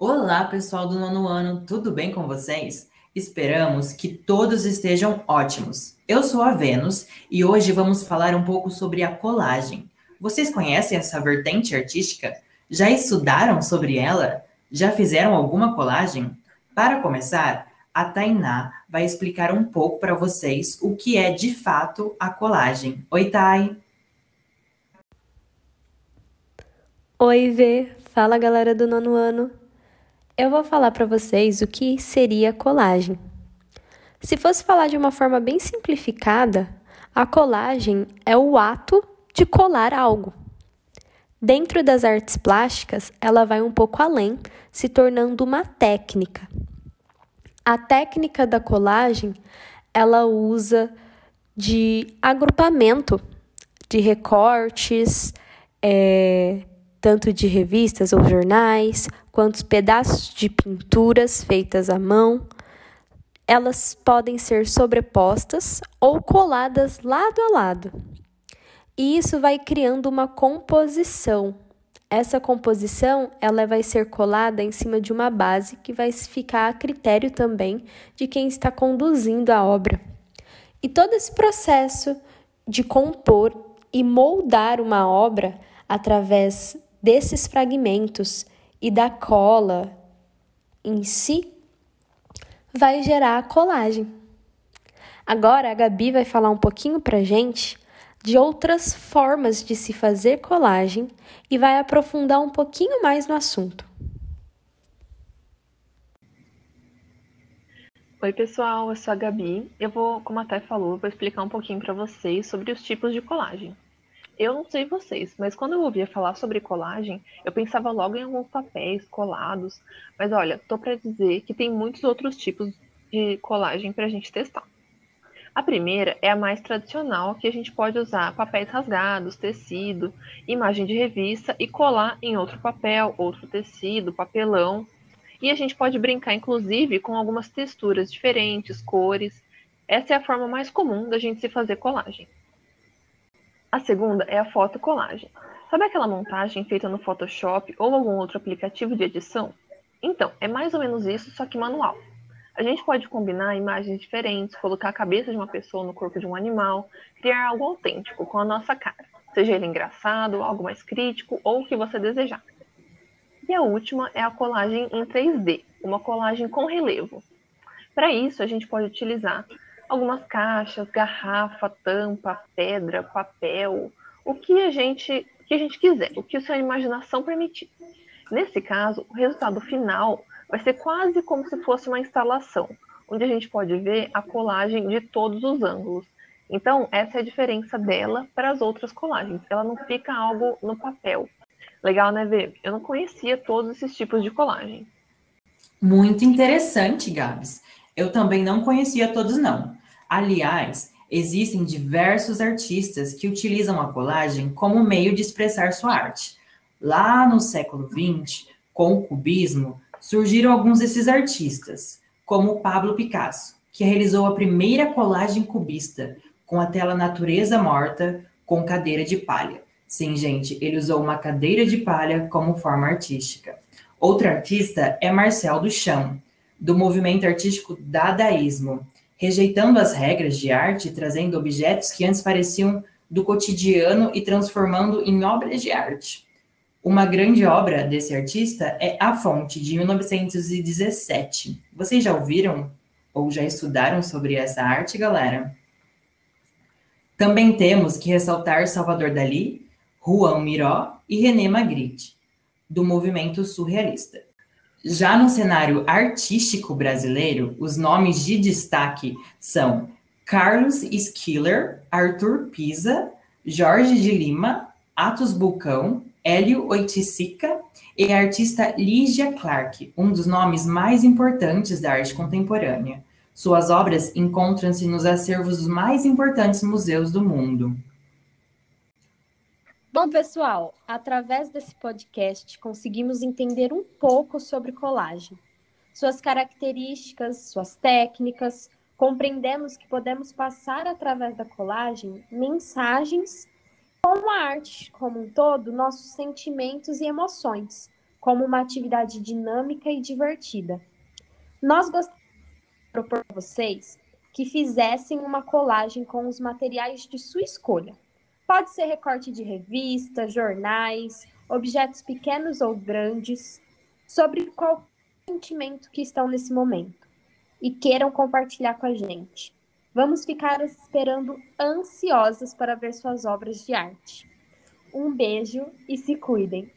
Olá, pessoal do nono ano, tudo bem com vocês? Esperamos que todos estejam ótimos. Eu sou a Vênus e hoje vamos falar um pouco sobre a colagem. Vocês conhecem essa vertente artística? Já estudaram sobre ela? Já fizeram alguma colagem? Para começar, a Tainá vai explicar um pouco para vocês o que é de fato a colagem. Oi, Thay! Oi, Vê! Fala, galera do nono ano! Eu vou falar para vocês o que seria colagem. Se fosse falar de uma forma bem simplificada, a colagem é o ato de colar algo. Dentro das artes plásticas, ela vai um pouco além, se tornando uma técnica. A técnica da colagem, ela usa de agrupamento de recortes, é, tanto de revistas ou jornais, quanto pedaços de pinturas feitas à mão. Elas podem ser sobrepostas ou coladas lado a lado. E isso vai criando uma composição. Essa composição, ela vai ser colada em cima de uma base que vai ficar a critério também de quem está conduzindo a obra. E todo esse processo de compor e moldar uma obra através desses fragmentos e da cola em si vai gerar a colagem. Agora a Gabi vai falar um pouquinho para gente de outras formas de se fazer colagem e vai aprofundar um pouquinho mais no assunto. Oi, pessoal, eu sou a Gabi. Eu vou, como a Thay falou, vou explicar um pouquinho para vocês sobre os tipos de colagem. Eu não sei vocês, mas quando eu ouvia falar sobre colagem, eu pensava logo em alguns papéis colados. Mas olha, tô para dizer que tem muitos outros tipos de colagem para a gente testar. A primeira é a mais tradicional, que a gente pode usar papéis rasgados, tecido, imagem de revista e colar em outro papel, outro tecido, papelão. E a gente pode brincar, inclusive, com algumas texturas diferentes, cores. Essa é a forma mais comum da gente se fazer colagem. A segunda é a fotocolagem. Sabe aquela montagem feita no Photoshop ou algum outro aplicativo de edição? Então, é mais ou menos isso, só que manual. A gente pode combinar imagens diferentes, colocar a cabeça de uma pessoa no corpo de um animal, criar algo autêntico com a nossa cara, seja ele engraçado, algo mais crítico ou o que você desejar. E a última é a colagem em 3D, uma colagem com relevo. Para isso, a gente pode utilizar algumas caixas, garrafa, tampa, pedra, papel, o que a gente, o que a gente quiser, o que sua imaginação permitir. Nesse caso, o resultado final vai ser quase como se fosse uma instalação, onde a gente pode ver a colagem de todos os ângulos. Então, essa é a diferença dela para as outras colagens. Ela não fica algo no papel. Legal, né, Vê? Eu não conhecia todos esses tipos de colagem. Muito interessante, Gabs. Eu também não conhecia todos, não. Aliás, existem diversos artistas que utilizam a colagem como meio de expressar sua arte. Lá no século XX, com o cubismo, surgiram alguns desses artistas, como Pablo Picasso, que realizou a primeira colagem cubista, com a tela natureza morta com cadeira de palha. Sim, gente, ele usou uma cadeira de palha como forma artística. Outro artista é Marcel Duchamp, do movimento artístico dadaísmo, rejeitando as regras de arte trazendo objetos que antes pareciam do cotidiano e transformando em obras de arte. Uma grande obra desse artista é A Fonte, de 1917. Vocês já ouviram ou já estudaram sobre essa arte, galera? Também temos que ressaltar Salvador Dali, Juan Miró e René Magritte, do movimento surrealista. Já no cenário artístico brasileiro, os nomes de destaque são Carlos Schiller, Arthur Pisa, Jorge de Lima, Atos Bulcão, Hélio Oiticica e a artista Lígia Clark, um dos nomes mais importantes da arte contemporânea. Suas obras encontram-se nos acervos dos mais importantes museus do mundo. Bom, pessoal, através desse podcast conseguimos entender um pouco sobre colagem, suas características, suas técnicas. Compreendemos que podemos passar através da colagem mensagens com a arte como um todo, nossos sentimentos e emoções, como uma atividade dinâmica e divertida. Nós gostaríamos de propor a vocês que fizessem uma colagem com os materiais de sua escolha. Pode ser recorte de revista, jornais, objetos pequenos ou grandes, sobre qual sentimento que estão nesse momento e queiram compartilhar com a gente. Vamos ficar esperando ansiosas para ver suas obras de arte. Um beijo e se cuidem!